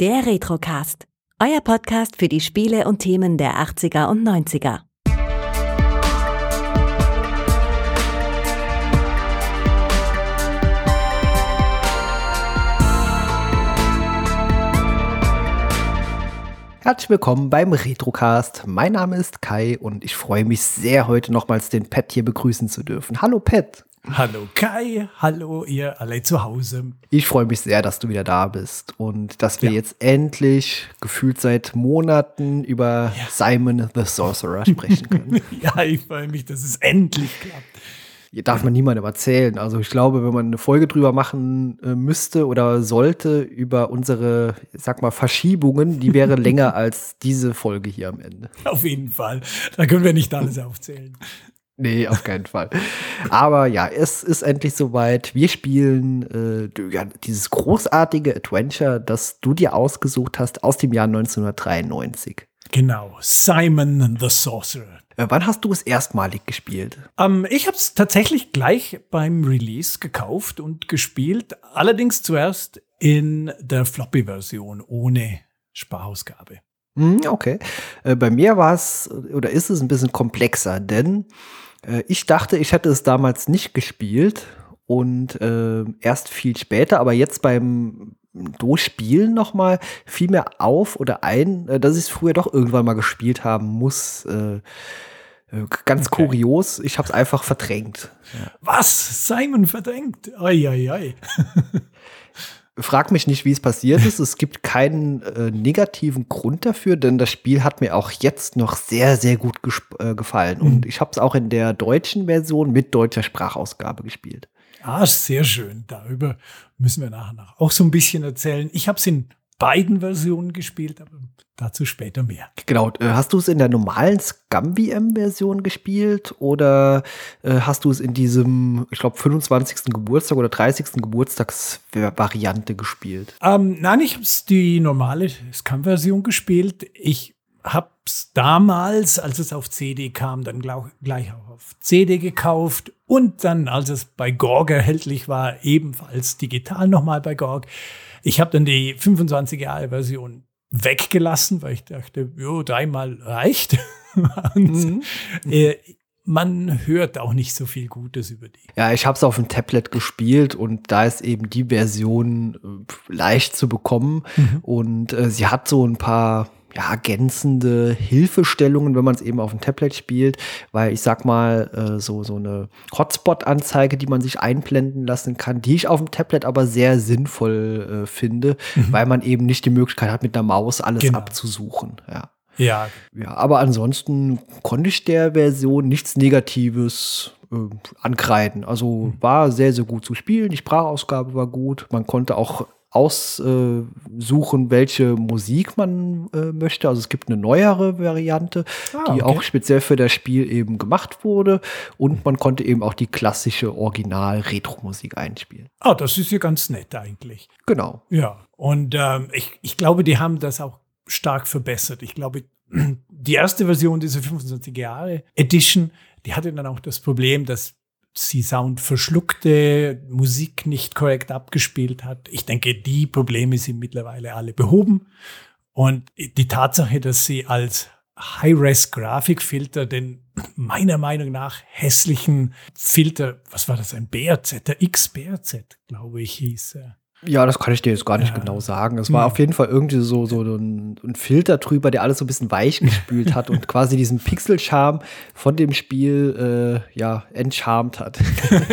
Der Retrocast. Euer Podcast für die Spiele und Themen der 80er und 90er. Herzlich willkommen beim Retrocast. Mein Name ist Kai und ich freue mich sehr, heute nochmals den Pat hier begrüßen zu dürfen. Hallo Pat. Hallo Kai, hallo ihr alle zu Hause. Ich freue mich sehr, dass du wieder da bist und dass wir ja. jetzt endlich gefühlt seit Monaten über ja. Simon the Sorcerer sprechen können. ja, ich freue mich, dass es endlich klappt. Hier darf man niemandem erzählen. Also ich glaube, wenn man eine Folge drüber machen äh, müsste oder sollte über unsere, sag mal, Verschiebungen, die wäre länger als diese Folge hier am Ende. Auf jeden Fall. Da können wir nicht alles aufzählen. Nee, auf keinen Fall. Aber ja, es ist endlich soweit. Wir spielen äh, ja, dieses großartige Adventure, das du dir ausgesucht hast aus dem Jahr 1993. Genau, Simon the Sorcerer. Äh, wann hast du es erstmalig gespielt? Ähm, ich habe es tatsächlich gleich beim Release gekauft und gespielt. Allerdings zuerst in der Floppy-Version ohne Sparausgabe. Hm, okay. Äh, bei mir war es oder ist es ein bisschen komplexer, denn äh, ich dachte, ich hätte es damals nicht gespielt und äh, erst viel später, aber jetzt beim Durchspielen nochmal fiel mir auf oder ein, dass ich es früher doch irgendwann mal gespielt haben muss. Äh, ganz okay. kurios, ich habe es einfach verdrängt. Was? Simon verdrängt? Ei, ei, ei. Frag mich nicht, wie es passiert ist. Es gibt keinen äh, negativen Grund dafür, denn das Spiel hat mir auch jetzt noch sehr, sehr gut äh, gefallen. Mhm. Und ich habe es auch in der deutschen Version mit deutscher Sprachausgabe gespielt. Ah, sehr schön. Darüber müssen wir nachher auch so ein bisschen erzählen. Ich habe es in beiden Versionen gespielt, aber dazu später mehr. Genau. Äh, hast du es in der normalen Scum-VM-Version gespielt oder äh, hast du es in diesem, ich glaube, 25. Geburtstag oder 30. Geburtstagsvariante gespielt? Ähm, nein, ich habe die normale Scum-Version gespielt. Ich habe es damals, als es auf CD kam, dann gleich auch auf CD gekauft und dann, als es bei GORG erhältlich war, ebenfalls digital nochmal bei GORG. Ich habe dann die 25 Jahre Version weggelassen, weil ich dachte, jo, dreimal reicht. Und, mhm. äh, man hört auch nicht so viel Gutes über die. Ja, ich habe es auf dem Tablet gespielt und da ist eben die Version äh, leicht zu bekommen mhm. und äh, sie hat so ein paar ja, ergänzende Hilfestellungen, wenn man es eben auf dem Tablet spielt, weil ich sag mal, äh, so, so eine Hotspot-Anzeige, die man sich einblenden lassen kann, die ich auf dem Tablet aber sehr sinnvoll äh, finde, mhm. weil man eben nicht die Möglichkeit hat, mit der Maus alles genau. abzusuchen. Ja. Ja. Ja, aber ansonsten konnte ich der Version nichts Negatives äh, ankreiden. Also mhm. war sehr, sehr gut zu spielen. Die Sprachausgabe war gut. Man konnte auch aussuchen, welche Musik man äh, möchte. Also es gibt eine neuere Variante, ah, die auch speziell für das Spiel eben gemacht wurde. Und man konnte eben auch die klassische Original-Retro-Musik einspielen. Ah, das ist ja ganz nett eigentlich. Genau. Ja, und ähm, ich, ich glaube, die haben das auch stark verbessert. Ich glaube, die erste Version dieser 25 Jahre Edition, die hatte dann auch das Problem, dass sie Sound verschluckte, Musik nicht korrekt abgespielt hat. Ich denke, die Probleme sind mittlerweile alle behoben. Und die Tatsache, dass sie als High-Res-Grafikfilter den meiner Meinung nach hässlichen Filter, was war das, ein BRZ, der X-BRZ, glaube ich, hieß er ja, das kann ich dir jetzt gar nicht ja. genau sagen. Es war ja. auf jeden Fall irgendwie so, so ein, ein, Filter drüber, der alles so ein bisschen weich gespült hat und quasi diesen Pixel-Charme von dem Spiel äh, ja, entcharmt hat.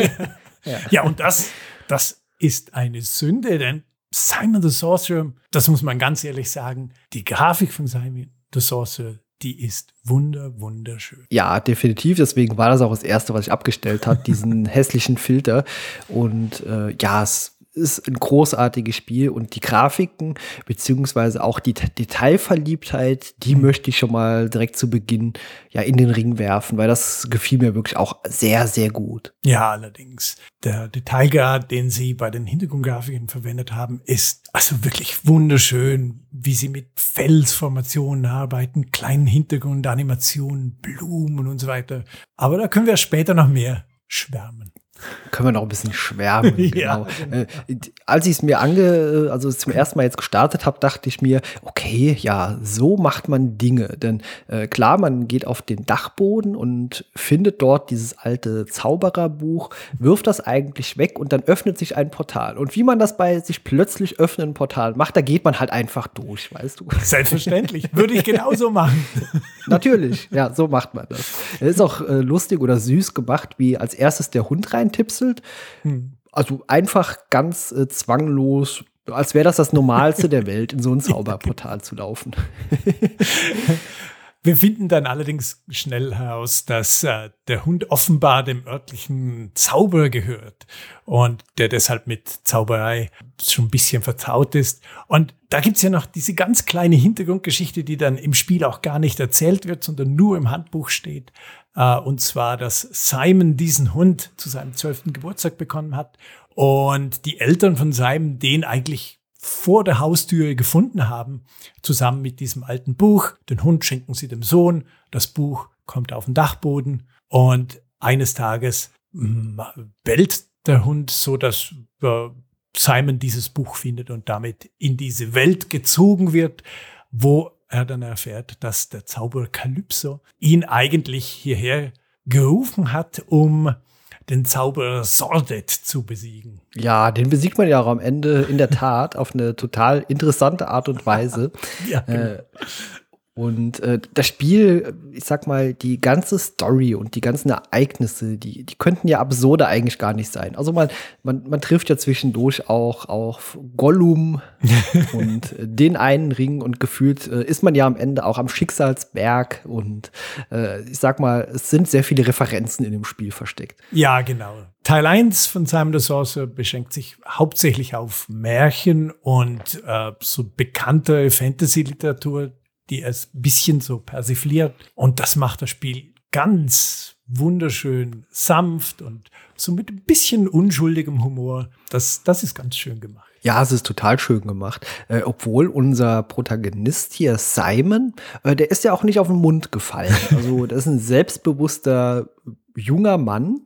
ja. ja, und das, das ist eine Sünde, denn Simon the Sorcerer, das muss man ganz ehrlich sagen, die Grafik von Simon the Sorcerer, die ist wunder, wunderschön. Ja, definitiv. Deswegen war das auch das Erste, was ich abgestellt habe, diesen hässlichen Filter. Und äh, ja, es ist ein großartiges Spiel und die Grafiken beziehungsweise auch die Detailverliebtheit, die mhm. möchte ich schon mal direkt zu Beginn ja in den Ring werfen, weil das gefiel mir wirklich auch sehr, sehr gut. Ja, allerdings. Der Detailgrad, den sie bei den Hintergrundgrafiken verwendet haben, ist also wirklich wunderschön, wie sie mit Felsformationen arbeiten, kleinen Hintergrundanimationen, Blumen und so weiter. Aber da können wir später noch mehr schwärmen. Können wir noch ein bisschen schwärmen. ja, genau. Äh, als ich es mir ange, also zum ersten Mal jetzt gestartet habe, dachte ich mir, okay, ja, so macht man Dinge. Denn äh, klar, man geht auf den Dachboden und findet dort dieses alte Zaubererbuch, wirft das eigentlich weg und dann öffnet sich ein Portal. Und wie man das bei sich plötzlich öffnenden Portal macht, da geht man halt einfach durch, weißt du. Selbstverständlich, würde ich genauso machen. Natürlich, ja, so macht man das. Es ist auch äh, lustig oder süß gemacht, wie als erstes der Hund rein reintipselt. Hm. Also einfach ganz äh, zwanglos, als wäre das das Normalste der Welt, in so ein Zauberportal zu laufen. Wir finden dann allerdings schnell heraus, dass äh, der Hund offenbar dem örtlichen Zauberer gehört und der deshalb mit Zauberei schon ein bisschen vertraut ist. Und da gibt's ja noch diese ganz kleine Hintergrundgeschichte, die dann im Spiel auch gar nicht erzählt wird, sondern nur im Handbuch steht. Äh, und zwar, dass Simon diesen Hund zu seinem zwölften Geburtstag bekommen hat und die Eltern von Simon den eigentlich vor der Haustüre gefunden haben, zusammen mit diesem alten Buch. Den Hund schenken sie dem Sohn, das Buch kommt auf den Dachboden und eines Tages mm, bellt der Hund so, dass äh, Simon dieses Buch findet und damit in diese Welt gezogen wird, wo er dann erfährt, dass der Zauberer Kalypso ihn eigentlich hierher gerufen hat, um den Zauberer Sordet zu besiegen. Ja, den besiegt man ja auch am Ende in der Tat auf eine total interessante Art und Weise. ja, genau. äh, und äh, das Spiel, ich sag mal, die ganze Story und die ganzen Ereignisse, die, die könnten ja absurde eigentlich gar nicht sein. Also man, man, man trifft ja zwischendurch auch auf Gollum und äh, den einen Ring und gefühlt äh, ist man ja am Ende auch am Schicksalsberg und äh, ich sag mal, es sind sehr viele Referenzen in dem Spiel versteckt. Ja, genau. Teil 1 von Simon the Sorcerer beschränkt sich hauptsächlich auf Märchen und äh, so bekannte Fantasy-Literatur, die es ein bisschen so persifliert. Und das macht das Spiel ganz wunderschön sanft und so mit ein bisschen unschuldigem Humor. Das, das ist ganz schön gemacht. Ja, es ist total schön gemacht. Äh, obwohl unser Protagonist hier, Simon, äh, der ist ja auch nicht auf den Mund gefallen. Also, das ist ein selbstbewusster junger Mann.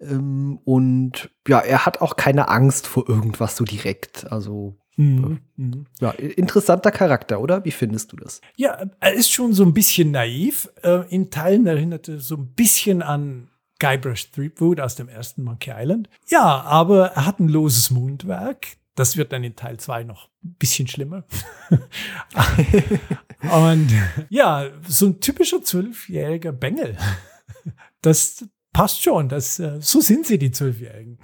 Ähm, und ja, er hat auch keine Angst vor irgendwas so direkt. Also, Mhm. mhm. Ja, interessanter Charakter, oder? Wie findest du das? Ja, er ist schon so ein bisschen naiv. Äh, in Teilen erinnert er so ein bisschen an Guybrush Threepwood aus dem ersten Monkey Island. Ja, aber er hat ein loses Mundwerk. Das wird dann in Teil 2 noch ein bisschen schlimmer. Und ja, so ein typischer zwölfjähriger Bengel. Das, passt schon. Das, äh, so sind sie, die Zwölfjährigen.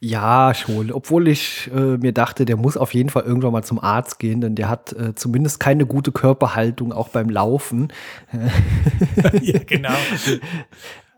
Ja, schon. Obwohl ich äh, mir dachte, der muss auf jeden Fall irgendwann mal zum Arzt gehen, denn der hat äh, zumindest keine gute Körperhaltung, auch beim Laufen. ja, genau.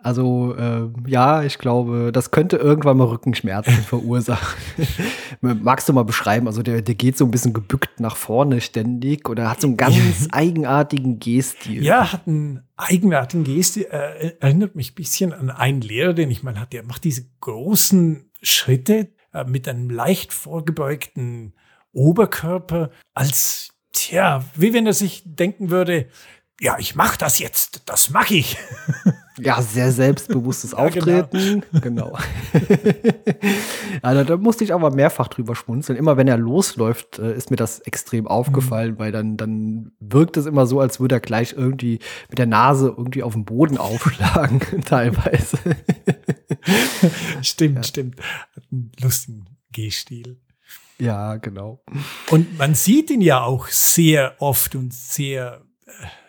Also äh, ja, ich glaube, das könnte irgendwann mal Rückenschmerzen verursachen. Magst du mal beschreiben? Also der, der geht so ein bisschen gebückt nach vorne ständig oder hat so einen ganz eigenartigen Gehstil. Ja, hat einen eigenartigen Gehstil. Äh, erinnert mich ein bisschen an einen Lehrer, den ich mal hatte. Der macht diese großen Schritte äh, mit einem leicht vorgebeugten Oberkörper als, tja, wie wenn er sich denken würde, ja, ich mach das jetzt, das mach ich. Ja, sehr selbstbewusstes Auftreten. ja, genau. genau. also, da musste ich aber mehrfach drüber schmunzeln. Immer wenn er losläuft, äh, ist mir das extrem aufgefallen, mhm. weil dann, dann wirkt es immer so, als würde er gleich irgendwie mit der Nase irgendwie auf den Boden aufschlagen, teilweise. stimmt, ja. stimmt. Hat einen lustigen Gehstil. Ja, genau. Und man sieht ihn ja auch sehr oft und sehr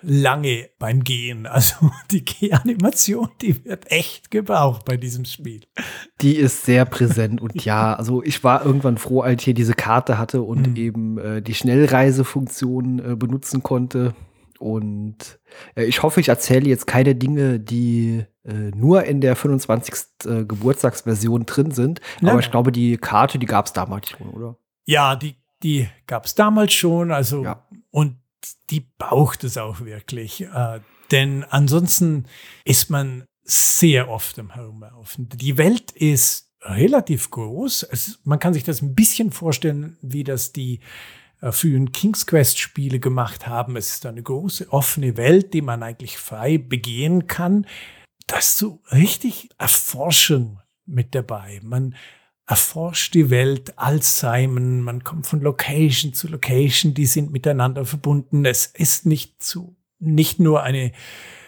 lange beim Gehen. Also die Gehanimation, die wird echt gebraucht bei diesem Spiel. Die ist sehr präsent und ja, also ich war irgendwann froh, als ich hier diese Karte hatte und mhm. eben äh, die Schnellreisefunktion äh, benutzen konnte. Und äh, ich hoffe, ich erzähle jetzt keine Dinge, die äh, nur in der 25. Äh, Geburtstagsversion drin sind. Nein. Aber ich glaube, die Karte, die gab es damals schon, oder? Ja, die, die gab es damals schon. Also ja. und die braucht es auch wirklich. Äh, denn ansonsten ist man sehr oft am Herumlaufen. Die Welt ist relativ groß. Es, man kann sich das ein bisschen vorstellen, wie das die frühen King's Quest Spiele gemacht haben. Es ist eine große offene Welt, die man eigentlich frei begehen kann. Das so richtig erforschen mit dabei. Man erforscht die Welt als Simon. Man kommt von Location zu Location. Die sind miteinander verbunden. Es ist nicht zu, nicht nur eine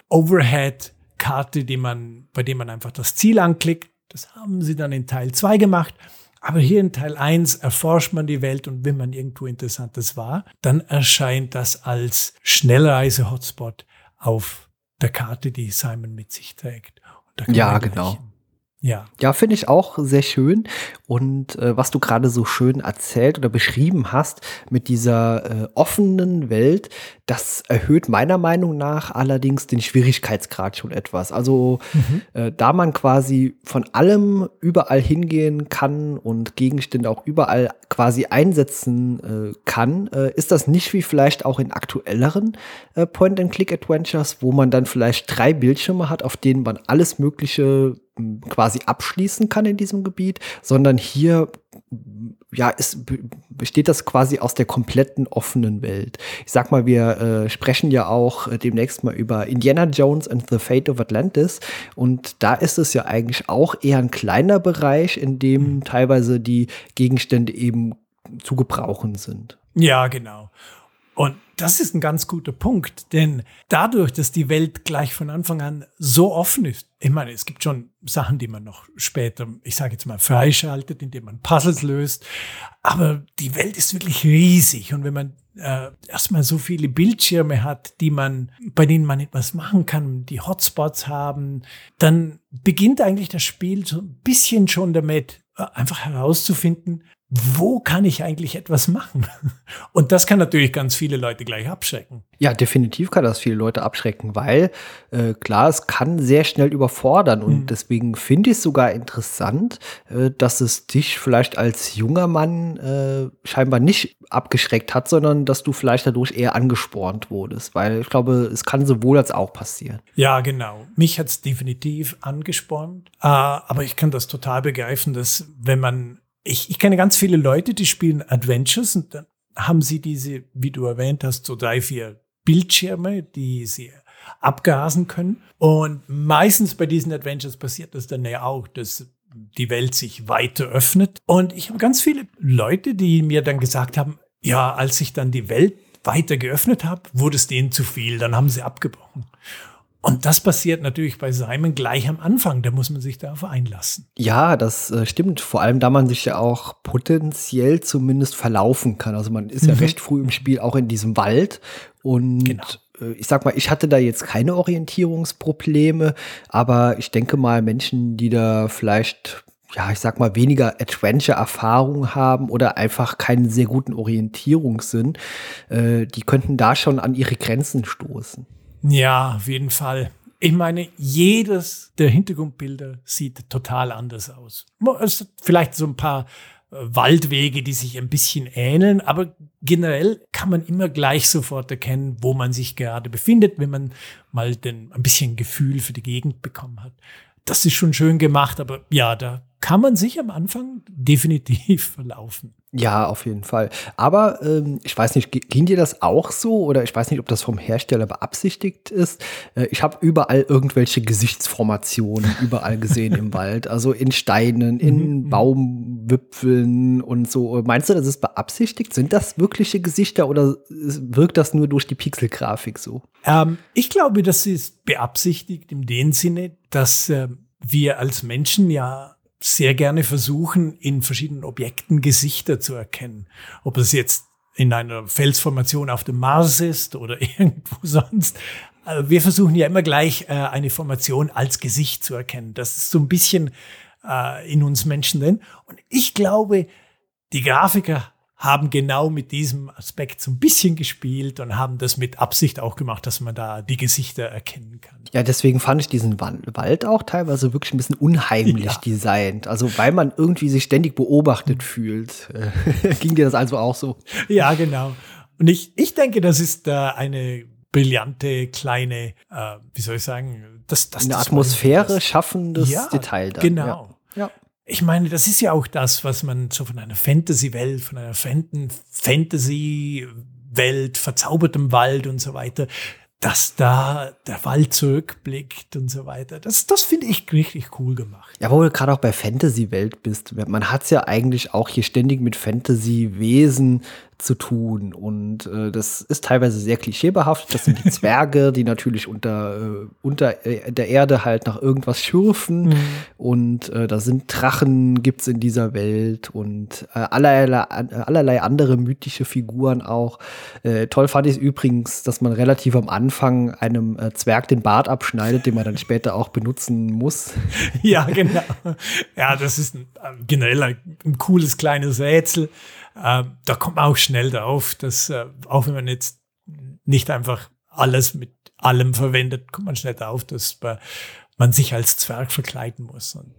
Overhead-Karte, die man, bei der man einfach das Ziel anklickt. Das haben sie dann in Teil 2 gemacht. Aber hier in Teil 1 erforscht man die Welt und wenn man irgendwo Interessantes war, dann erscheint das als Schnellreise-Hotspot auf der Karte, die Simon mit sich trägt. ja, genau. Ja, ja finde ich auch sehr schön. Und äh, was du gerade so schön erzählt oder beschrieben hast mit dieser äh, offenen Welt, das erhöht meiner Meinung nach allerdings den Schwierigkeitsgrad schon etwas. Also mhm. äh, da man quasi von allem überall hingehen kann und Gegenstände auch überall quasi einsetzen äh, kann, äh, ist das nicht wie vielleicht auch in aktuelleren äh, Point-and-Click-Adventures, wo man dann vielleicht drei Bildschirme hat, auf denen man alles Mögliche quasi abschließen kann in diesem Gebiet, sondern hier ja, ist, besteht das quasi aus der kompletten offenen Welt. Ich sag mal, wir äh, sprechen ja auch äh, demnächst mal über Indiana Jones and the Fate of Atlantis. Und da ist es ja eigentlich auch eher ein kleiner Bereich, in dem mhm. teilweise die Gegenstände eben zu gebrauchen sind. Ja, genau. Und das ist ein ganz guter Punkt, denn dadurch, dass die Welt gleich von Anfang an so offen ist, ich meine, es gibt schon Sachen, die man noch später, ich sage jetzt mal, freischaltet, indem man Puzzles löst, aber die Welt ist wirklich riesig. Und wenn man äh, erstmal so viele Bildschirme hat, die man, bei denen man etwas machen kann, die Hotspots haben, dann beginnt eigentlich das Spiel so ein bisschen schon damit, äh, einfach herauszufinden, wo kann ich eigentlich etwas machen? Und das kann natürlich ganz viele Leute gleich abschrecken. Ja, definitiv kann das viele Leute abschrecken, weil äh, klar, es kann sehr schnell überfordern. Und mhm. deswegen finde ich es sogar interessant, äh, dass es dich vielleicht als junger Mann äh, scheinbar nicht abgeschreckt hat, sondern dass du vielleicht dadurch eher angespornt wurdest. Weil ich glaube, es kann sowohl als auch passieren. Ja, genau. Mich hat es definitiv angespornt. Äh, aber ich kann das total begreifen, dass wenn man ich, ich kenne ganz viele Leute, die spielen Adventures und dann haben sie diese, wie du erwähnt hast, so drei, vier Bildschirme, die sie abgasen können. Und meistens bei diesen Adventures passiert das dann ja auch, dass die Welt sich weiter öffnet. Und ich habe ganz viele Leute, die mir dann gesagt haben, ja, als ich dann die Welt weiter geöffnet habe, wurde es denen zu viel, dann haben sie abgebrochen. Und das passiert natürlich bei Simon gleich am Anfang. Da muss man sich darauf einlassen. Ja, das äh, stimmt. Vor allem, da man sich ja auch potenziell zumindest verlaufen kann. Also man ist mhm. ja recht früh im Spiel auch in diesem Wald. Und genau. äh, ich sag mal, ich hatte da jetzt keine Orientierungsprobleme. Aber ich denke mal, Menschen, die da vielleicht ja, ich sag mal, weniger Adventure-Erfahrung haben oder einfach keinen sehr guten Orientierungssinn, äh, die könnten da schon an ihre Grenzen stoßen. Ja, auf jeden Fall. Ich meine, jedes der Hintergrundbilder sieht total anders aus. Es vielleicht so ein paar äh, Waldwege, die sich ein bisschen ähneln, aber generell kann man immer gleich sofort erkennen, wo man sich gerade befindet, wenn man mal den, ein bisschen Gefühl für die Gegend bekommen hat. Das ist schon schön gemacht, aber ja, da kann man sich am Anfang definitiv verlaufen. Ja, auf jeden Fall. Aber ähm, ich weiß nicht, ging dir das auch so oder ich weiß nicht, ob das vom Hersteller beabsichtigt ist. Äh, ich habe überall irgendwelche Gesichtsformationen überall gesehen im Wald, also in Steinen, in mhm, mhm. Baumwipfeln und so. Meinst du, das ist beabsichtigt? Sind das wirkliche Gesichter oder wirkt das nur durch die Pixelgrafik so? Ähm, ich glaube, das ist beabsichtigt in dem Sinne, dass äh, wir als Menschen ja sehr gerne versuchen, in verschiedenen Objekten Gesichter zu erkennen. Ob es jetzt in einer Felsformation auf dem Mars ist oder irgendwo sonst. Also wir versuchen ja immer gleich äh, eine Formation als Gesicht zu erkennen. Das ist so ein bisschen äh, in uns Menschen drin. Und ich glaube, die Grafiker haben genau mit diesem Aspekt so ein bisschen gespielt und haben das mit Absicht auch gemacht, dass man da die Gesichter erkennen kann. Ja, deswegen fand ich diesen Wald auch teilweise wirklich ein bisschen unheimlich ja. designt. Also weil man irgendwie sich ständig beobachtet mhm. fühlt. Ging dir das also auch so? Ja, genau. Und ich, ich denke, das ist äh, eine brillante kleine, äh, wie soll ich sagen, das, das eine Atmosphäre schaffendes ja, Detail. Dann. Genau. Ja. Ich meine, das ist ja auch das, was man so von einer Fantasy-Welt, von einer Fantasy-Welt, verzaubertem Wald und so weiter, dass da der Wald zurückblickt und so weiter. Das, das finde ich richtig cool gemacht. Ja, wo du gerade auch bei Fantasy-Welt bist. Man hat es ja eigentlich auch hier ständig mit Fantasy-Wesen zu tun. Und äh, das ist teilweise sehr klischeebehaftet. Das sind die Zwerge, die natürlich unter, äh, unter äh, der Erde halt nach irgendwas schürfen. Mhm. Und äh, da sind Drachen, gibt es in dieser Welt und äh, allerlei, allerlei andere mythische Figuren auch. Äh, toll fand ich übrigens, dass man relativ am Anfang einem Zwerg den Bart abschneidet, den man dann später auch benutzen muss. Ja, genau. Ja, das ist ein, generell ein cooles kleines Rätsel. Äh, da kommt man auch schnell drauf, dass äh, auch wenn man jetzt nicht einfach alles mit allem verwendet, kommt man schnell drauf, dass man sich als Zwerg verkleiden muss. Und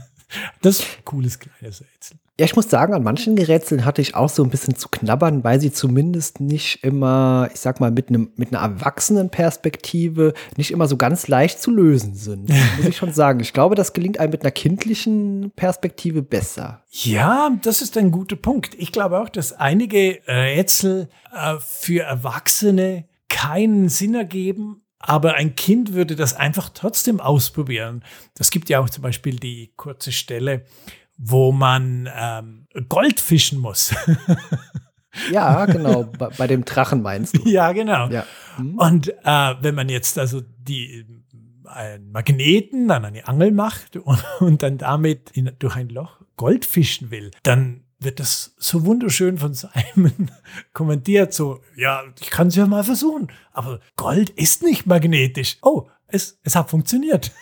das ist ein cooles kleines Rätsel. Ja, ich muss sagen, an manchen Gerätseln hatte ich auch so ein bisschen zu knabbern, weil sie zumindest nicht immer, ich sag mal, mit, einem, mit einer Erwachsenenperspektive nicht immer so ganz leicht zu lösen sind. muss ich schon sagen. Ich glaube, das gelingt einem mit einer kindlichen Perspektive besser. Ja, das ist ein guter Punkt. Ich glaube auch, dass einige Rätsel äh, für Erwachsene keinen Sinn ergeben, aber ein Kind würde das einfach trotzdem ausprobieren. Das gibt ja auch zum Beispiel die kurze Stelle, wo man ähm, Gold fischen muss. ja, genau. Bei, bei, dem Drachen meinst du. Ja, genau. Ja. Hm. Und äh, wenn man jetzt also die einen Magneten an eine Angel macht und, und dann damit in, durch ein Loch Gold fischen will, dann wird das so wunderschön von Simon kommentiert, so, ja, ich kann es ja mal versuchen, aber Gold ist nicht magnetisch. Oh, es, es hat funktioniert.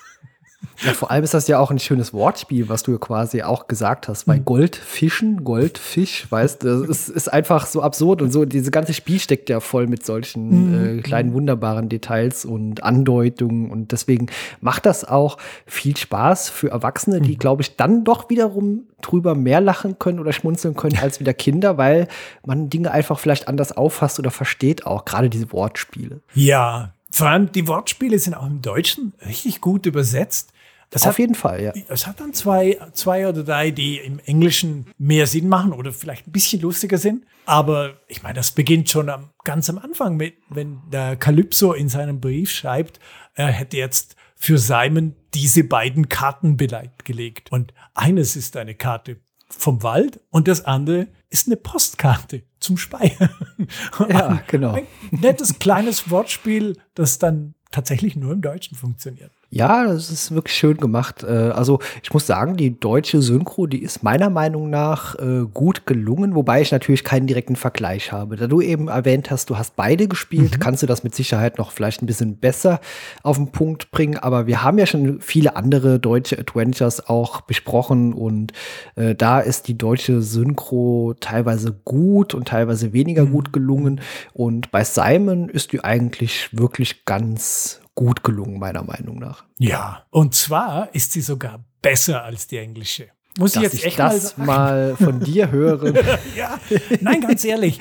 Ja, vor allem ist das ja auch ein schönes Wortspiel, was du quasi auch gesagt hast, weil mhm. Goldfischen, Goldfisch, weißt du, das ist, ist, einfach so absurd und so. Dieses ganze Spiel steckt ja voll mit solchen mhm. äh, kleinen wunderbaren Details und Andeutungen und deswegen macht das auch viel Spaß für Erwachsene, die, glaube ich, dann doch wiederum drüber mehr lachen können oder schmunzeln können als wieder Kinder, weil man Dinge einfach vielleicht anders auffasst oder versteht auch, gerade diese Wortspiele. Ja, vor allem die Wortspiele sind auch im Deutschen richtig gut übersetzt. Das Auf hat, jeden Fall, ja. Es hat dann zwei, zwei oder drei, die im Englischen mehr Sinn machen oder vielleicht ein bisschen lustiger sind. Aber ich meine, das beginnt schon am, ganz am Anfang mit, wenn der Calypso in seinem Brief schreibt, er hätte jetzt für Simon diese beiden Karten bereitgelegt. Und eines ist eine Karte vom Wald und das andere ist eine Postkarte zum Speichern. Ja, genau. Ein nettes kleines Wortspiel, das dann tatsächlich nur im Deutschen funktioniert. Ja, das ist wirklich schön gemacht. Äh, also ich muss sagen, die deutsche Synchro, die ist meiner Meinung nach äh, gut gelungen, wobei ich natürlich keinen direkten Vergleich habe. Da du eben erwähnt hast, du hast beide gespielt, mhm. kannst du das mit Sicherheit noch vielleicht ein bisschen besser auf den Punkt bringen. Aber wir haben ja schon viele andere deutsche Adventures auch besprochen und äh, da ist die deutsche Synchro teilweise gut und teilweise weniger mhm. gut gelungen. Und bei Simon ist die eigentlich wirklich ganz gut gelungen, meiner Meinung nach. Ja, und zwar ist sie sogar besser als die englische. Muss Dass ich jetzt echt das mal, mal von dir hören? ja, nein, ganz ehrlich.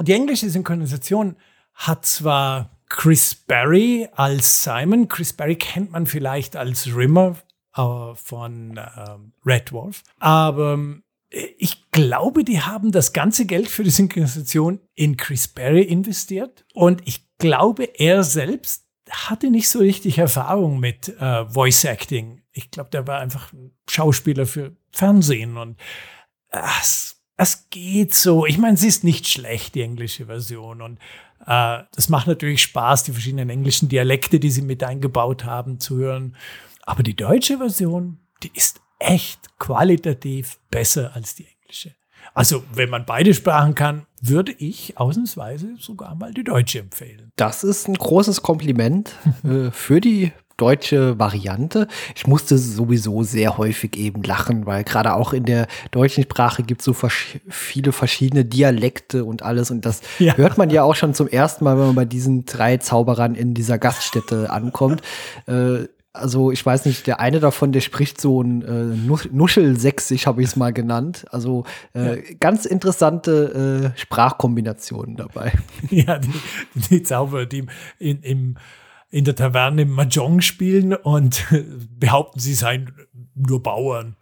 Die englische Synchronisation hat zwar Chris Barry als Simon. Chris Barry kennt man vielleicht als Rimmer äh, von äh, Red Wolf. Aber äh, ich glaube, die haben das ganze Geld für die Synchronisation in Chris Barry investiert. Und ich glaube, er selbst hatte nicht so richtig Erfahrung mit äh, Voice Acting. Ich glaube, der war einfach ein Schauspieler für Fernsehen und äh, es, es geht so. Ich meine, sie ist nicht schlecht, die englische Version. Und äh, das macht natürlich Spaß, die verschiedenen englischen Dialekte, die sie mit eingebaut haben, zu hören. Aber die deutsche Version, die ist echt qualitativ besser als die englische. Also, wenn man beide Sprachen kann, würde ich ausnahmsweise sogar mal die deutsche empfehlen. Das ist ein großes Kompliment äh, für die deutsche Variante. Ich musste sowieso sehr häufig eben lachen, weil gerade auch in der deutschen Sprache gibt es so vers viele verschiedene Dialekte und alles. Und das ja. hört man ja auch schon zum ersten Mal, wenn man bei diesen drei Zauberern in dieser Gaststätte ankommt. Äh, also ich weiß nicht, der eine davon, der spricht so ein äh, Nuschelsächsisch, habe ich es mal genannt. Also äh, ja. ganz interessante äh, Sprachkombinationen dabei. Ja, die, die Zauberer, die in, im, in der Taverne Mahjong spielen und behaupten, sie seien nur Bauern.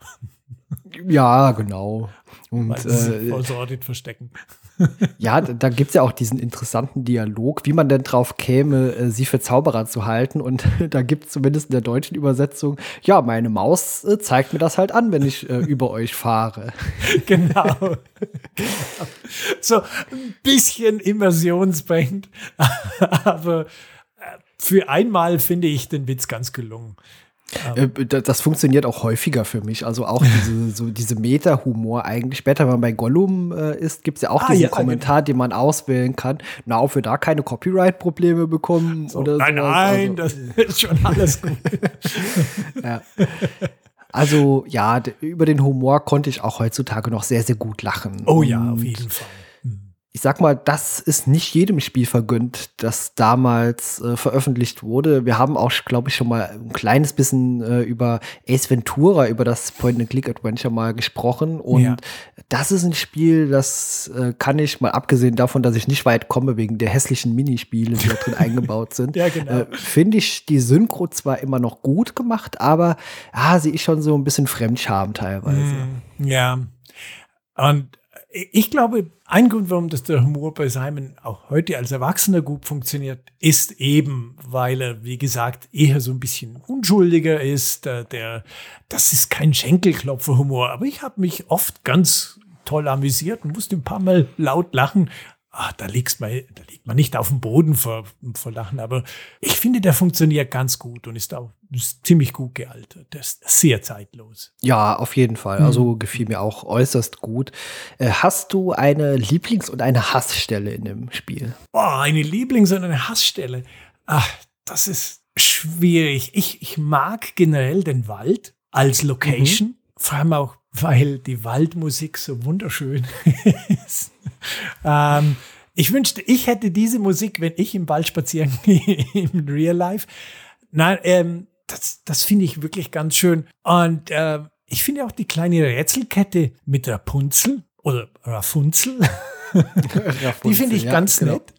Ja, genau. Und Weil sie äh, voll verstecken. Ja, da gibt es ja auch diesen interessanten Dialog, wie man denn drauf käme, äh, sie für Zauberer zu halten. Und da gibt es zumindest in der deutschen Übersetzung, ja, meine Maus äh, zeigt mir das halt an, wenn ich äh, über euch fahre. Genau. genau. So ein bisschen immersionsbringend. Aber äh, für einmal finde ich den Witz ganz gelungen. Äh, das funktioniert auch häufiger für mich. Also auch diese, so diese Meta-Humor eigentlich. Später, wenn man bei Gollum äh, ist, gibt es ja auch ah, diesen ja, Kommentar, genau. den man auswählen kann. Na, ob wir da keine Copyright-Probleme bekommen so, oder Nein, sowas. nein, also, das ist schon alles gut. ja. Also ja, über den Humor konnte ich auch heutzutage noch sehr, sehr gut lachen. Oh ja, auf jeden Fall ich sag mal, das ist nicht jedem Spiel vergönnt, das damals äh, veröffentlicht wurde. Wir haben auch, glaube ich, schon mal ein kleines bisschen äh, über Ace Ventura, über das Point-and-Click-Adventure mal gesprochen. Und ja. das ist ein Spiel, das äh, kann ich, mal abgesehen davon, dass ich nicht weit komme wegen der hässlichen Minispiele, die da drin eingebaut sind, ja, genau. Äh, finde ich die Synchro zwar immer noch gut gemacht, aber ah, sie ist schon so ein bisschen Fremdscham teilweise. Mm, ja. Und ich glaube, ein Grund, warum das der Humor bei Simon auch heute als Erwachsener gut funktioniert, ist eben, weil er, wie gesagt, eher so ein bisschen unschuldiger ist. Der, der das ist kein Schenkelklopfer-Humor, aber ich habe mich oft ganz toll amüsiert und musste ein paar Mal laut lachen, ach, da, liegst man, da liegt man nicht auf dem Boden vor, vor Lachen. Aber ich finde, der funktioniert ganz gut und ist auch ist ziemlich gut gealtert. Der ist sehr zeitlos. Ja, auf jeden Fall. Mhm. Also gefiel mir auch äußerst gut. Äh, hast du eine Lieblings- und eine Hassstelle in dem Spiel? Oh, eine Lieblings- und eine Hassstelle. Ach, das ist schwierig. Ich, ich mag generell den Wald als Location. Mhm. Vor allem auch weil die Waldmusik so wunderschön ist. ähm, ich wünschte, ich hätte diese Musik, wenn ich im Wald spazieren gehe, im Real Life. Nein, ähm, das, das finde ich wirklich ganz schön. Und äh, ich finde auch die kleine Rätselkette mit Rapunzel oder Rafunzel, die finde ich ja, ganz genau. nett.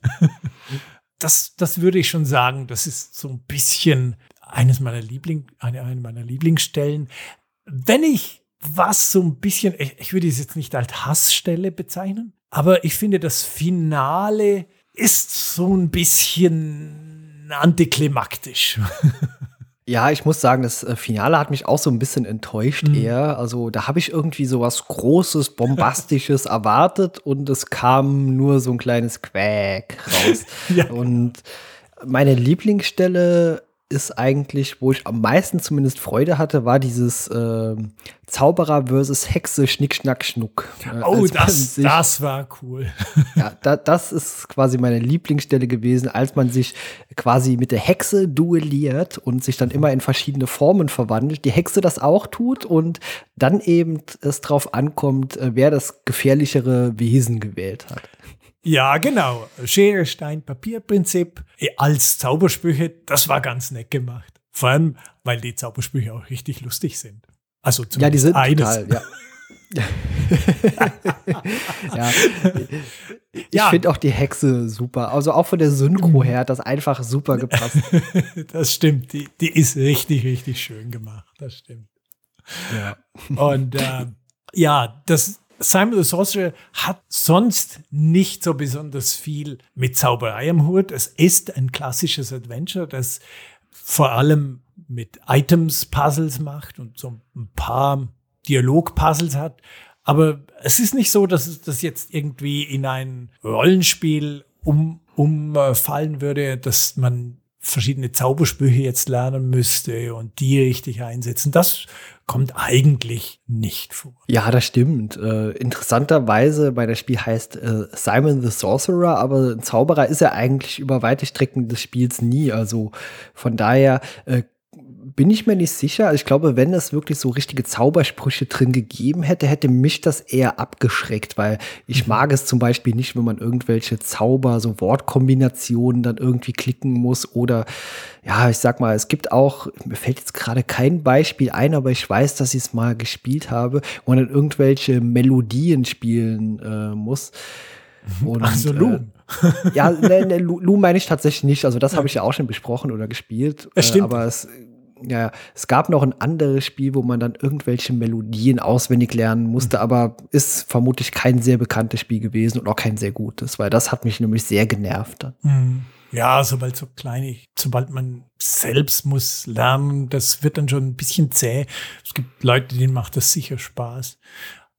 Das, das würde ich schon sagen, das ist so ein bisschen eines meiner Liebling, eine, eine meiner Lieblingsstellen. Wenn ich was so ein bisschen, ich, ich würde es jetzt nicht als Hassstelle bezeichnen, aber ich finde, das Finale ist so ein bisschen antiklimaktisch. Ja, ich muss sagen, das äh, Finale hat mich auch so ein bisschen enttäuscht mhm. eher. Also da habe ich irgendwie so was Großes, Bombastisches erwartet und es kam nur so ein kleines Quäk raus. ja. Und meine Lieblingsstelle ist eigentlich, wo ich am meisten zumindest Freude hatte, war dieses äh, Zauberer versus Hexe Schnick, Schnack, Schnuck. Äh, oh, das, sich, das war cool. ja, da, das ist quasi meine Lieblingsstelle gewesen, als man sich quasi mit der Hexe duelliert und sich dann immer in verschiedene Formen verwandelt. Die Hexe das auch tut und dann eben es drauf ankommt, äh, wer das gefährlichere Wesen gewählt hat. Ja, genau. Schere, Stein, Papier-Prinzip als Zaubersprüche, das war ganz nett gemacht. Vor allem, weil die Zaubersprüche auch richtig lustig sind. Also ja, die sind eines. total, ja. ja. Ich ja. finde auch die Hexe super. Also auch von der Synchro her hat das einfach super gepasst. das stimmt. Die, die ist richtig, richtig schön gemacht. Das stimmt. Ja. Und äh, ja, das, Simon the Sorcerer hat sonst nicht so besonders viel mit Zauberei am Hut. Es ist ein klassisches Adventure, das vor allem mit Items Puzzles macht und so ein paar Dialog-Puzzles hat. Aber es ist nicht so, dass es das jetzt irgendwie in ein Rollenspiel um, umfallen würde, dass man verschiedene Zaubersprüche jetzt lernen müsste und die richtig einsetzen. Das kommt eigentlich nicht vor. Ja, das stimmt. Äh, interessanterweise, weil das Spiel heißt äh, Simon the Sorcerer, aber ein Zauberer ist er eigentlich über weite Strecken des Spiels nie. Also von daher äh, bin ich mir nicht sicher. Ich glaube, wenn es wirklich so richtige Zaubersprüche drin gegeben hätte, hätte mich das eher abgeschreckt, weil ich mhm. mag es zum Beispiel nicht, wenn man irgendwelche Zauber, so Wortkombinationen dann irgendwie klicken muss oder ja, ich sag mal, es gibt auch, mir fällt jetzt gerade kein Beispiel ein, aber ich weiß, dass ich es mal gespielt habe, wo man dann irgendwelche Melodien spielen äh, muss. Mhm. Und, Ach so, Lu. Äh, ja, ne, ne, Lu, Lu meine ich tatsächlich nicht. Also das habe ich ja auch schon besprochen oder gespielt. Es stimmt. Äh, aber es Ja, es gab noch ein anderes Spiel, wo man dann irgendwelche Melodien auswendig lernen musste, mhm. aber ist vermutlich kein sehr bekanntes Spiel gewesen und auch kein sehr gutes, weil das hat mich nämlich sehr genervt. Mhm. Ja, sobald so klein, sobald man selbst muss lernen, das wird dann schon ein bisschen zäh. Es gibt Leute, denen macht das sicher Spaß.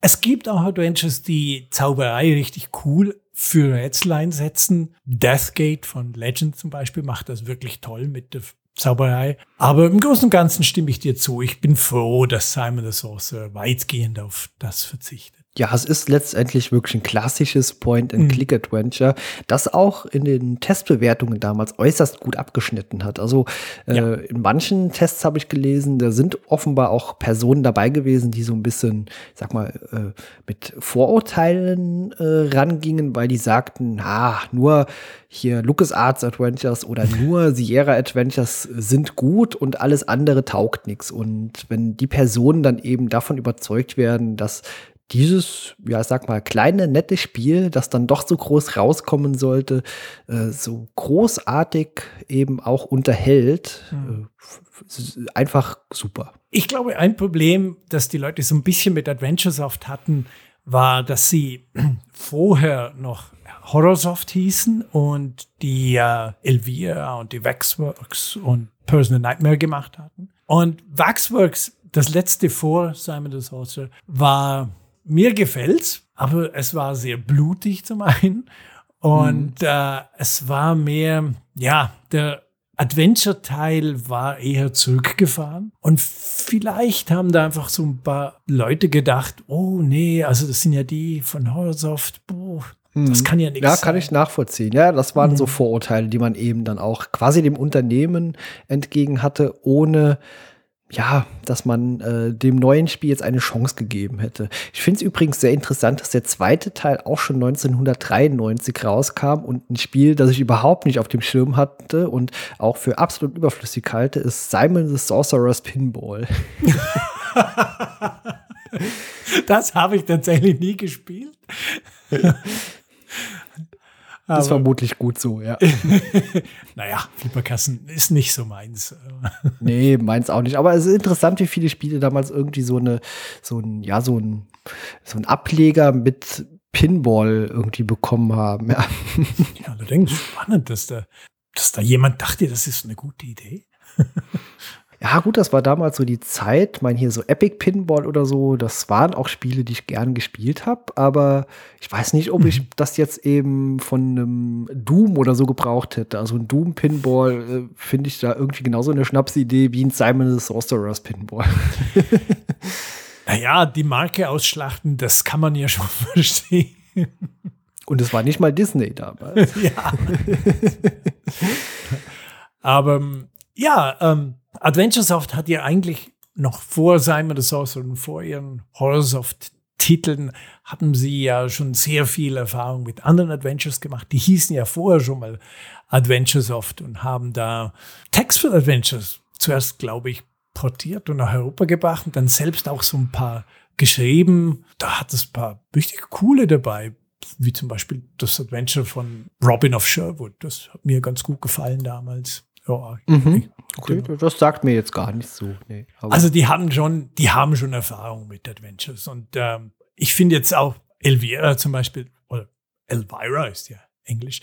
Es gibt auch Adventures, die Zauberei richtig cool für Rätsel einsetzen. Deathgate von Legend zum Beispiel macht das wirklich toll mit Zauberei. Aber im Großen und Ganzen stimme ich dir zu. Ich bin froh, dass Simon the Sorcerer weitgehend auf das verzichtet. Ja, es ist letztendlich wirklich ein klassisches Point-and-Click-Adventure, das auch in den Testbewertungen damals äußerst gut abgeschnitten hat. Also äh, ja. in manchen Tests habe ich gelesen, da sind offenbar auch Personen dabei gewesen, die so ein bisschen, sag mal, äh, mit Vorurteilen äh, rangingen, weil die sagten, ah, nur hier LucasArts Adventures oder nur Sierra Adventures sind gut und alles andere taugt nichts. Und wenn die Personen dann eben davon überzeugt werden, dass dieses, ja, ich sag mal, kleine, nette Spiel, das dann doch so groß rauskommen sollte, äh, so großartig eben auch unterhält. Mhm. Äh, einfach super. Ich glaube, ein Problem, das die Leute so ein bisschen mit Adventuresoft hatten, war, dass sie vorher noch Horrorsoft hießen und die äh, Elvira und die Waxworks und Personal Nightmare gemacht hatten. Und Waxworks, das letzte vor Simon the Sorcerer, war mir gefällt's, aber es war sehr blutig zum einen. Und mhm. äh, es war mehr, ja, der Adventure-Teil war eher zurückgefahren. Und vielleicht haben da einfach so ein paar Leute gedacht, oh nee, also das sind ja die von Horrorsoft, boah, das mhm. kann ja nichts Ja, kann ich nachvollziehen. Ja, das waren mhm. so Vorurteile, die man eben dann auch quasi dem Unternehmen entgegen hatte, ohne ja, dass man äh, dem neuen Spiel jetzt eine Chance gegeben hätte. Ich finde es übrigens sehr interessant, dass der zweite Teil auch schon 1993 rauskam und ein Spiel, das ich überhaupt nicht auf dem Schirm hatte und auch für absolut überflüssig halte, ist Simon the Sorcerer's Pinball. das habe ich tatsächlich nie gespielt. Das ist vermutlich gut so, ja. naja, Flipperkassen ist nicht so meins. nee, meins auch nicht. Aber es ist interessant, wie viele Spiele damals irgendwie so eine, so ein, ja, so ein, so ein Ableger mit Pinball irgendwie bekommen haben. Ja, ja allerdings spannend, dass da, dass da jemand dachte, das ist eine gute Idee. Ja, gut, das war damals so die Zeit. Ich meine, hier so Epic Pinball oder so, das waren auch Spiele, die ich gern gespielt habe. Aber ich weiß nicht, ob ich mhm. das jetzt eben von einem Doom oder so gebraucht hätte. Also ein Doom Pinball äh, finde ich da irgendwie genauso eine Schnapsidee wie ein Simon the Sorcerer's Pinball. naja, die Marke ausschlachten, das kann man ja schon verstehen. Und es war nicht mal Disney damals. ja. Aber ja, ähm, Adventuresoft hat ja eigentlich noch vor Simon the Sorcerer und vor ihren Horrorsoft-Titeln hatten sie ja schon sehr viel Erfahrung mit anderen Adventures gemacht. Die hießen ja vorher schon mal Adventuresoft und haben da Text for Adventures zuerst, glaube ich, portiert und nach Europa gebracht und dann selbst auch so ein paar geschrieben. Da hat es ein paar richtig coole dabei, wie zum Beispiel das Adventure von Robin of Sherwood. Das hat mir ganz gut gefallen damals. Ja, mhm. Okay, genau. das sagt mir jetzt gar nicht so. Nee, also die haben schon, die haben schon Erfahrung mit Adventures und ähm, ich finde jetzt auch Elvira zum Beispiel oder Elvira ist ja Englisch,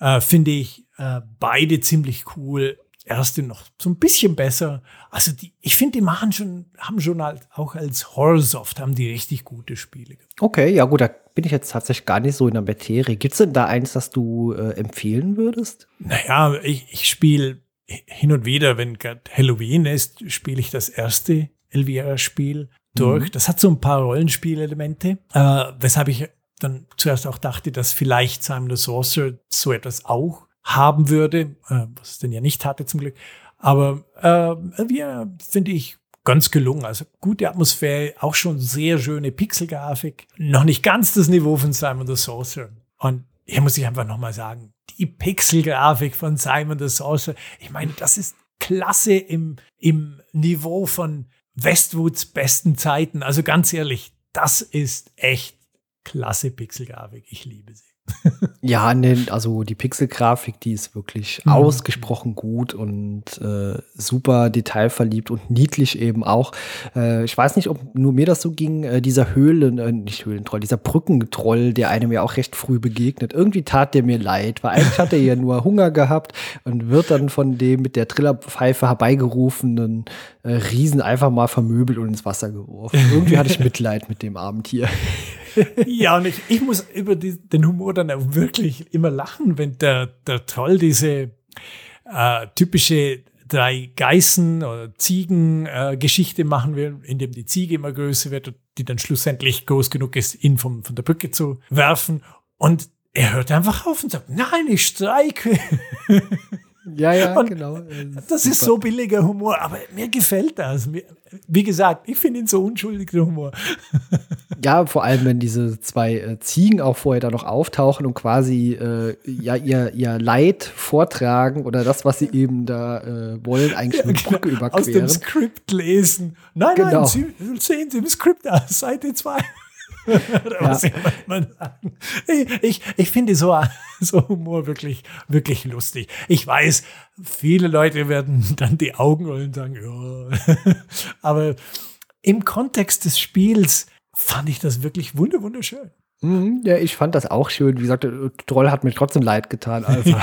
äh, finde ich äh, beide ziemlich cool. Erste noch so ein bisschen besser. Also die, ich finde, die machen schon, haben schon halt auch als Horrorsoft haben die richtig gute Spiele. Okay, ja gut, da bin ich jetzt tatsächlich gar nicht so in der Materie. Gibt es denn da eins, das du äh, empfehlen würdest? Naja, ich, ich spiele hin und wieder, wenn gerade Halloween ist, spiele ich das erste Elvira-Spiel durch. Mhm. Das hat so ein paar Rollenspielelemente, äh, weshalb ich dann zuerst auch dachte, dass vielleicht Simon the Sorcerer so etwas auch haben würde, äh, was es denn ja nicht hatte zum Glück. Aber äh, Elvira finde ich ganz gelungen. Also gute Atmosphäre, auch schon sehr schöne Pixelgrafik. Noch nicht ganz das Niveau von Simon the Sorcerer. Und hier muss ich einfach nochmal sagen, die Pixelgrafik von Simon the Sorcerer, ich meine, das ist klasse im, im Niveau von Westwoods besten Zeiten. Also ganz ehrlich, das ist echt klasse Pixelgrafik. Ich liebe sie. Ja, ne, also die Pixelgrafik, die ist wirklich mhm. ausgesprochen gut und äh, super detailverliebt und niedlich eben auch. Äh, ich weiß nicht, ob nur mir das so ging, äh, dieser Höhlen, äh, nicht Höhlentroll, dieser Brückentroll, der einem ja auch recht früh begegnet. Irgendwie tat der mir leid, weil eigentlich hat er ja nur Hunger gehabt und wird dann von dem mit der Trillerpfeife herbeigerufenen äh, Riesen einfach mal vermöbelt und ins Wasser geworfen. Irgendwie hatte ich Mitleid mit dem Abenteuer. Ja, und ich, ich muss über die, den Humor dann auch wirklich immer lachen, wenn der, der Troll diese äh, typische drei Geißen oder Ziegen äh, Geschichte machen will, indem die Ziege immer größer wird und die dann schlussendlich groß genug ist, ihn vom, von der Brücke zu werfen. Und er hört einfach auf und sagt, nein, ich streike. Ja, ja, und genau. Das ist so billiger Humor, aber mir gefällt das. Wie gesagt, ich finde ihn so unschuldig, der Humor. Ja, vor allem, wenn diese zwei äh, Ziegen auch vorher da noch auftauchen und quasi äh, ja, ihr, ihr Leid vortragen oder das, was sie eben da äh, wollen, eigentlich ja, mit Brücke überqueren. Aus dem Skript lesen. Nein, genau. nein, Sie, sehen Sie im Skript aus, Seite 2. ja. Ich, ich, ich finde so, so Humor wirklich, wirklich lustig. Ich weiß, viele Leute werden dann die Augen rollen und sagen, ja. Aber im Kontext des Spiels fand ich das wirklich wunderschön. Mhm, ja, ich fand das auch schön. Wie gesagt, Troll hat mir trotzdem leid getan, als er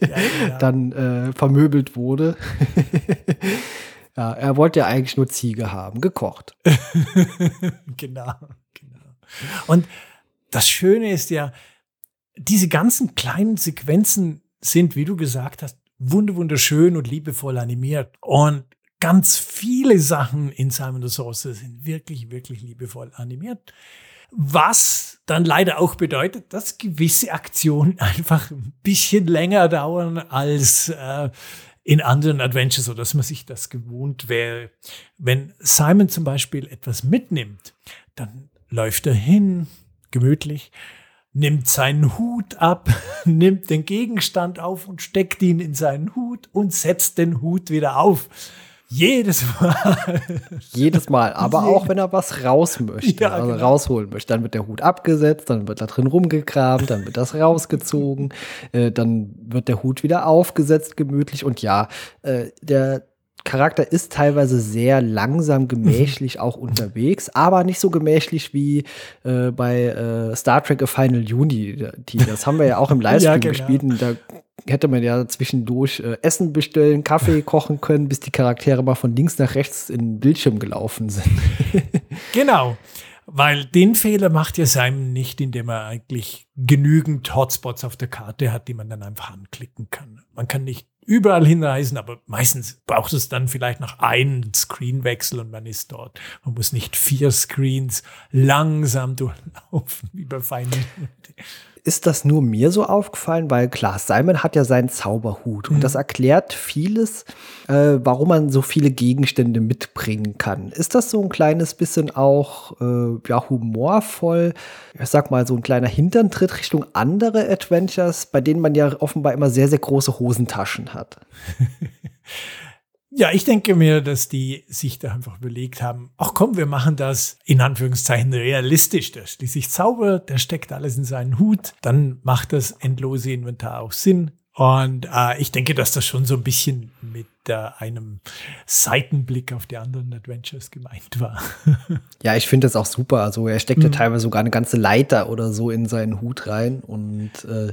ja, ja. dann äh, vermöbelt wurde. ja, er wollte ja eigentlich nur Ziege haben, gekocht. genau. Und das Schöne ist ja, diese ganzen kleinen Sequenzen sind, wie du gesagt hast, wunderschön und liebevoll animiert. Und ganz viele Sachen in Simon the Sorcerer sind wirklich, wirklich liebevoll animiert. Was dann leider auch bedeutet, dass gewisse Aktionen einfach ein bisschen länger dauern als äh, in anderen Adventures oder dass man sich das gewohnt wäre. Wenn Simon zum Beispiel etwas mitnimmt, dann läuft er hin, gemütlich, nimmt seinen Hut ab, nimmt den Gegenstand auf und steckt ihn in seinen Hut und setzt den Hut wieder auf. Jedes Mal. Jedes Mal, aber Je auch wenn er was raus möchte, ja, also genau. rausholen möchte. Dann wird der Hut abgesetzt, dann wird da drin rumgegraben, dann wird das rausgezogen, äh, dann wird der Hut wieder aufgesetzt, gemütlich. Und ja, äh, der Charakter ist teilweise sehr langsam, gemächlich auch unterwegs, aber nicht so gemächlich wie äh, bei äh, Star Trek A Final Unity. Das haben wir ja auch im Livestream ja, genau. gespielt und da hätte man ja zwischendurch äh, Essen bestellen, Kaffee kochen können, bis die Charaktere mal von links nach rechts in den Bildschirm gelaufen sind. genau. Weil den Fehler macht ja Simon nicht, indem er eigentlich genügend Hotspots auf der Karte hat, die man dann einfach anklicken kann. Man kann nicht überall hinreisen, aber meistens braucht es dann vielleicht noch einen Screenwechsel und man ist dort. Man muss nicht vier Screens langsam durchlaufen wie bei Final ist das nur mir so aufgefallen? Weil klar, Simon hat ja seinen Zauberhut mhm. und das erklärt vieles, äh, warum man so viele Gegenstände mitbringen kann. Ist das so ein kleines bisschen auch äh, ja, humorvoll? Ich sag mal, so ein kleiner Hinterntritt Richtung andere Adventures, bei denen man ja offenbar immer sehr, sehr große Hosentaschen hat. Ja, ich denke mir, dass die sich da einfach überlegt haben, ach komm, wir machen das in Anführungszeichen realistisch. Der schließlich Zauber, der steckt alles in seinen Hut, dann macht das endlose Inventar auch Sinn. Und äh, ich denke, dass das schon so ein bisschen mit äh, einem Seitenblick auf die anderen Adventures gemeint war. ja, ich finde das auch super. Also er steckte mhm. teilweise sogar eine ganze Leiter oder so in seinen Hut rein. Und äh,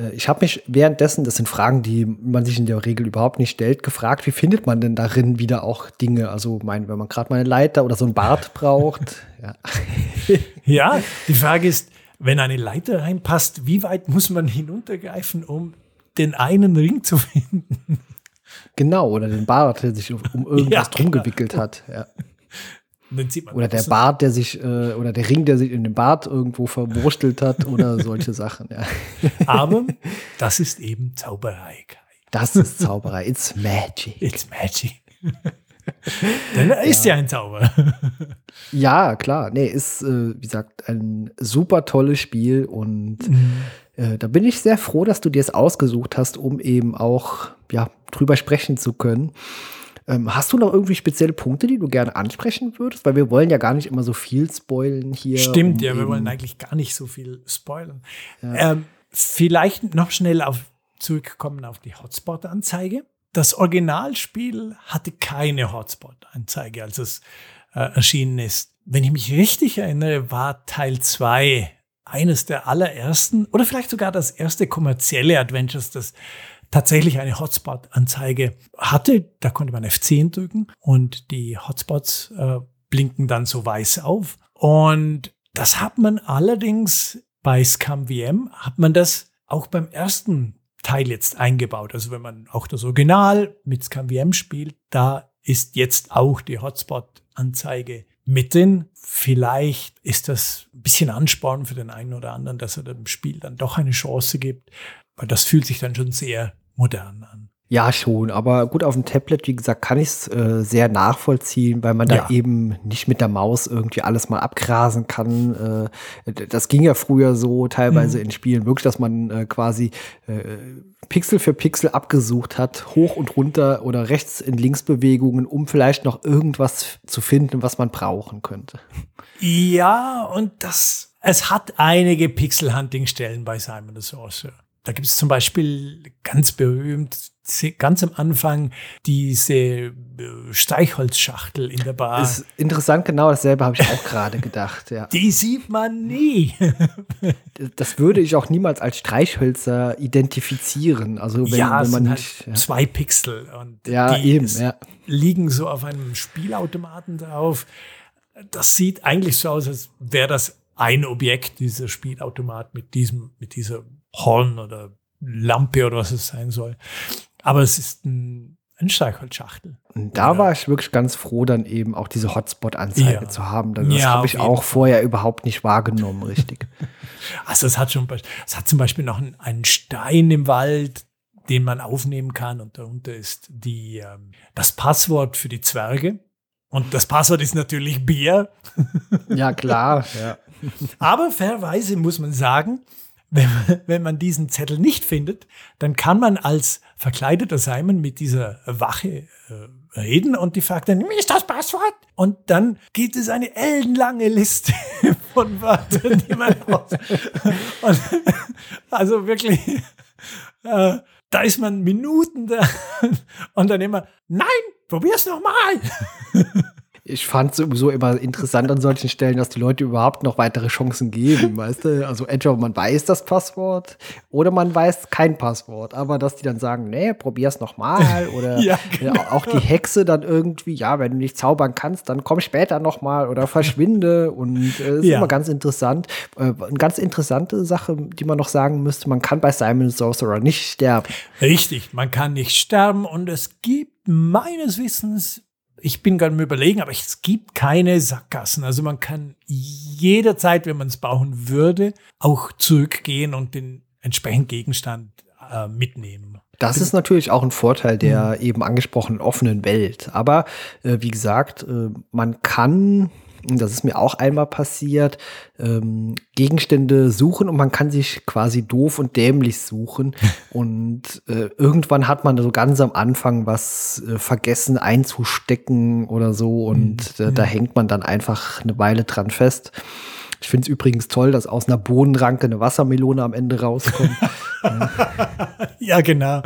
äh, ich habe mich währenddessen, das sind Fragen, die man sich in der Regel überhaupt nicht stellt, gefragt, wie findet man denn darin wieder auch Dinge? Also mein, wenn man gerade mal eine Leiter oder so ein Bart braucht. ja. ja, die Frage ist, wenn eine Leiter reinpasst, wie weit muss man hinuntergreifen, um den einen Ring zu finden. Genau, oder den Bart, der sich um irgendwas ja, drum genau. gewickelt hat. Ja. oder der Bart, der sich, äh, oder der Ring, der sich in den Bart irgendwo verwurstelt hat oder solche Sachen. Ja. Aber das ist eben Zauberei. Das ist Zauberei. It's magic. It's magic. Dann ist ja. ja ein Zauber. Ja, klar. Nee, ist, äh, wie gesagt, ein super tolles Spiel und mhm. äh, da bin ich sehr froh, dass du dir es ausgesucht hast, um eben auch ja, drüber sprechen zu können. Ähm, hast du noch irgendwie spezielle Punkte, die du gerne ansprechen würdest? Weil wir wollen ja gar nicht immer so viel spoilen hier. Stimmt, ja, wir wollen eigentlich gar nicht so viel spoilern. Ja. Ähm, vielleicht noch schnell auf, zurückkommen auf die Hotspot-Anzeige. Das Originalspiel hatte keine Hotspot-Anzeige, als es äh, erschienen ist. Wenn ich mich richtig erinnere, war Teil 2 eines der allerersten oder vielleicht sogar das erste kommerzielle Adventures, das tatsächlich eine Hotspot-Anzeige hatte. Da konnte man F10 drücken und die Hotspots äh, blinken dann so weiß auf. Und das hat man allerdings bei ScumVM, hat man das auch beim ersten Teil jetzt eingebaut. Also wenn man auch das Original mit ScumVM spielt, da ist jetzt auch die Hotspot-Anzeige mit drin. Vielleicht ist das ein bisschen Ansporn für den einen oder anderen, dass er dem Spiel dann doch eine Chance gibt, weil das fühlt sich dann schon sehr modern an. Ja, schon, aber gut, auf dem Tablet, wie gesagt, kann ich es äh, sehr nachvollziehen, weil man ja. da eben nicht mit der Maus irgendwie alles mal abgrasen kann. Äh, das ging ja früher so teilweise mhm. in Spielen wirklich, dass man äh, quasi äh, Pixel für Pixel abgesucht hat, hoch und runter oder rechts in Linksbewegungen, um vielleicht noch irgendwas zu finden, was man brauchen könnte. Ja, und das, es hat einige Pixel-Hunting-Stellen bei Simon the Sorcerer. Da gibt es zum Beispiel ganz berühmt, ganz am Anfang, diese äh, Streichholzschachtel in der Bar. Ist interessant, genau dasselbe habe ich auch gerade gedacht. Ja. Die sieht man nie. das würde ich auch niemals als Streichhölzer identifizieren. Also wenn, ja, wenn man halt nicht. Ja. Zwei Pixel und ja, die eben, ja. liegen so auf einem Spielautomaten drauf. Das sieht eigentlich so aus, als wäre das ein Objekt, dieser Spielautomat mit diesem, mit dieser Horn oder Lampe oder was es sein soll. Aber es ist ein, ein Streichholzschachtel. Und da ja. war ich wirklich ganz froh, dann eben auch diese Hotspot-Anzeige ja. zu haben. Das ja, habe ich auch vorher überhaupt nicht wahrgenommen, richtig. also es hat schon, es hat zum Beispiel noch einen Stein im Wald, den man aufnehmen kann und darunter ist die, ähm, das Passwort für die Zwerge. Und das Passwort ist natürlich Bier. ja, klar. Ja. Aber fairweise muss man sagen, wenn man, wenn man diesen Zettel nicht findet, dann kann man als verkleideter Simon mit dieser Wache äh, reden und die fragt dann, wie ist das Passwort? Und dann gibt es eine ellenlange Liste von Wörtern, die man aus. Und, also wirklich, äh, da ist man Minuten da und dann immer, nein, probier's nochmal ich fand es sowieso immer interessant an solchen Stellen, dass die Leute überhaupt noch weitere Chancen geben, weißt du? Also entweder man weiß das Passwort oder man weiß kein Passwort, aber dass die dann sagen, nee, probier's noch mal oder ja, genau. auch die Hexe dann irgendwie, ja, wenn du nicht zaubern kannst, dann komm später noch mal oder verschwinde und äh, ist ja. immer ganz interessant. Äh, eine ganz interessante Sache, die man noch sagen müsste, man kann bei Simon Sorcerer nicht sterben. Richtig, man kann nicht sterben und es gibt meines Wissens ich bin gerade im Überlegen, aber es gibt keine Sackgassen. Also man kann jederzeit, wenn man es brauchen würde, auch zurückgehen und den entsprechenden Gegenstand äh, mitnehmen. Das ist natürlich auch ein Vorteil der mhm. eben angesprochenen offenen Welt. Aber äh, wie gesagt, äh, man kann das ist mir auch einmal passiert, ähm, Gegenstände suchen und man kann sich quasi doof und dämlich suchen. und äh, irgendwann hat man so ganz am Anfang was äh, vergessen einzustecken oder so und mhm. äh, da hängt man dann einfach eine Weile dran fest. Ich finde es übrigens toll, dass aus einer Bohnenranke eine Wassermelone am Ende rauskommt. ja, genau.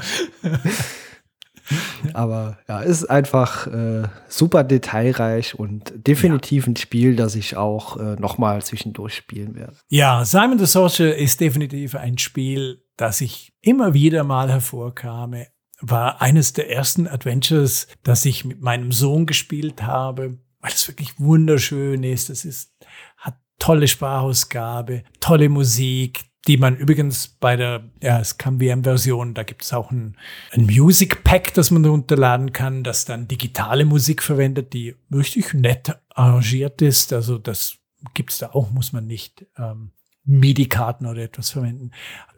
Aber ja, ist einfach äh, super detailreich und definitiv ja. ein Spiel, das ich auch äh, nochmal zwischendurch spielen werde. Ja, Simon the Sorcerer ist definitiv ein Spiel, das ich immer wieder mal hervorkame. War eines der ersten Adventures, das ich mit meinem Sohn gespielt habe, weil es wirklich wunderschön ist. Es ist, hat tolle Sprachausgabe, tolle Musik, die man übrigens bei der ja, ScumVM-Version, da gibt es auch ein, ein Music Pack, das man runterladen kann, das dann digitale Musik verwendet, die richtig nett arrangiert ist. Also das gibt es da auch, muss man nicht ähm, MIDI-Karten oder etwas verwenden.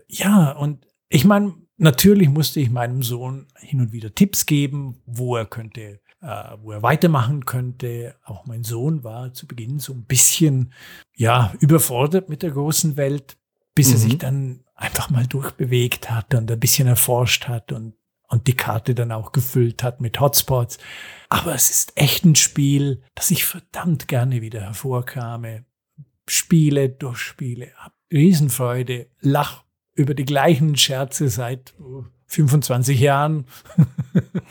Ja, und ich meine, natürlich musste ich meinem Sohn hin und wieder Tipps geben, wo er könnte äh, wo er weitermachen könnte. Auch mein Sohn war zu Beginn so ein bisschen ja überfordert mit der großen Welt bis mhm. er sich mhm. dann einfach mal durchbewegt hat und ein bisschen erforscht hat und und die Karte dann auch gefüllt hat mit Hotspots. Aber es ist echt ein Spiel, das ich verdammt gerne wieder hervorkame. Spiele durch Spiele, Riesenfreude, lach über die gleichen Scherze seit 25 Jahren,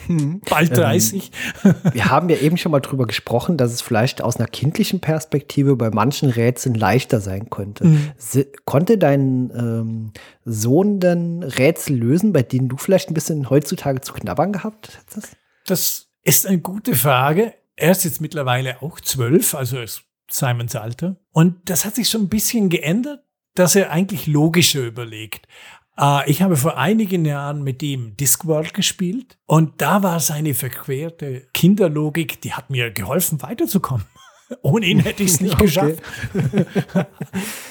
hm. bald 30. Ähm, wir haben ja eben schon mal drüber gesprochen, dass es vielleicht aus einer kindlichen Perspektive bei manchen Rätseln leichter sein könnte. Mhm. Konnte dein ähm, Sohn denn Rätsel lösen, bei denen du vielleicht ein bisschen heutzutage zu knabbern gehabt hättest? Das ist eine gute Frage. Er ist jetzt mittlerweile auch zwölf, also ist Simons Alter. Und das hat sich schon ein bisschen geändert, dass er eigentlich logischer überlegt. Äh, ich habe vor einigen Jahren mit ihm Discworld gespielt und da war seine verquerte Kinderlogik, die hat mir geholfen, weiterzukommen. Ohne ihn hätte ich es nicht okay. geschafft.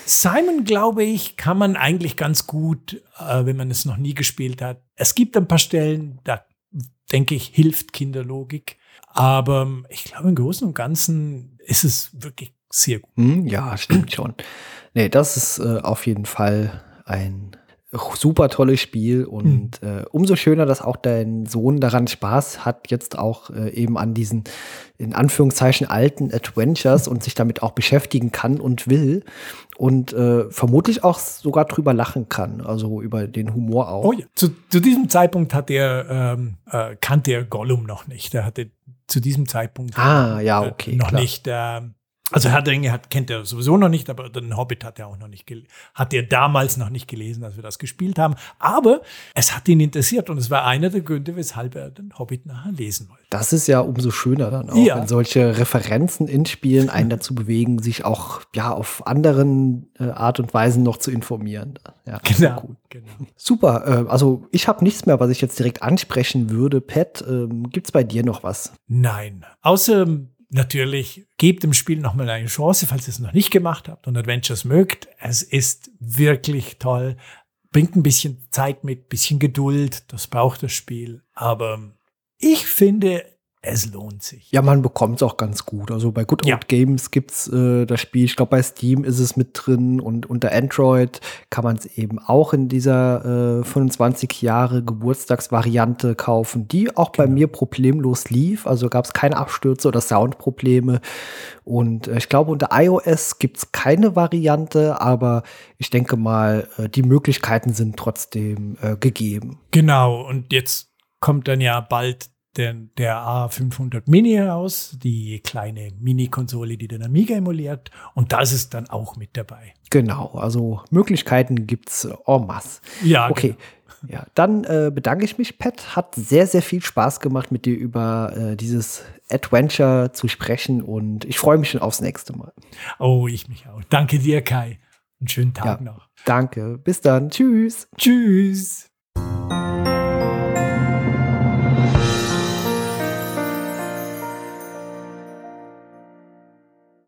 Simon, glaube ich, kann man eigentlich ganz gut, äh, wenn man es noch nie gespielt hat. Es gibt ein paar Stellen, da denke ich, hilft Kinderlogik. Aber ähm, ich glaube, im Großen und Ganzen ist es wirklich sehr gut. Hm, ja, stimmt schon. Nee, das ist äh, auf jeden Fall ein super tolles Spiel und mhm. äh, umso schöner, dass auch dein Sohn daran Spaß hat, jetzt auch äh, eben an diesen in Anführungszeichen alten Adventures und sich damit auch beschäftigen kann und will und äh, vermutlich auch sogar drüber lachen kann, also über den Humor auch. Oh ja, zu, zu diesem Zeitpunkt hat er ähm, äh, kannte er Gollum noch nicht. Er hatte zu diesem Zeitpunkt ah, ja, okay, noch klar. nicht ähm, also Herr der Ringe hat, kennt er sowieso noch nicht, aber den Hobbit hat er auch noch nicht hat er damals noch nicht gelesen, als wir das gespielt haben. Aber es hat ihn interessiert und es war einer der Gründe, weshalb er den Hobbit nachher lesen wollte. Das ist ja umso schöner dann auch, ja. wenn solche Referenzen in Spielen einen dazu bewegen, sich auch ja auf anderen äh, Art und Weisen noch zu informieren. Ja, genau, cool. genau. Super. Äh, also ich habe nichts mehr, was ich jetzt direkt ansprechen würde. Pat, ähm, gibt's bei dir noch was? Nein, außer natürlich, gebt dem Spiel nochmal eine Chance, falls ihr es noch nicht gemacht habt und Adventures mögt. Es ist wirklich toll. Bringt ein bisschen Zeit mit, bisschen Geduld. Das braucht das Spiel. Aber ich finde, es lohnt sich. Ja, man bekommt es auch ganz gut. Also bei Good Old ja. Games gibt es äh, das Spiel. Ich glaube, bei Steam ist es mit drin und unter Android kann man es eben auch in dieser äh, 25 Jahre Geburtstagsvariante kaufen, die auch genau. bei mir problemlos lief. Also gab es keine Abstürze oder Soundprobleme. Und äh, ich glaube, unter iOS gibt es keine Variante, aber ich denke mal, äh, die Möglichkeiten sind trotzdem äh, gegeben. Genau, und jetzt kommt dann ja bald der, der A500 Mini heraus, die kleine Mini-Konsole, die den Amiga emuliert. Und das ist dann auch mit dabei. Genau, also Möglichkeiten gibt es en masse. Ja, okay. Genau. Ja, dann äh, bedanke ich mich, Pat. Hat sehr, sehr viel Spaß gemacht, mit dir über äh, dieses Adventure zu sprechen und ich freue mich schon aufs nächste Mal. Oh, ich mich auch. Danke dir, Kai. Einen schönen Tag ja, noch. Danke. Bis dann. Tschüss. Tschüss.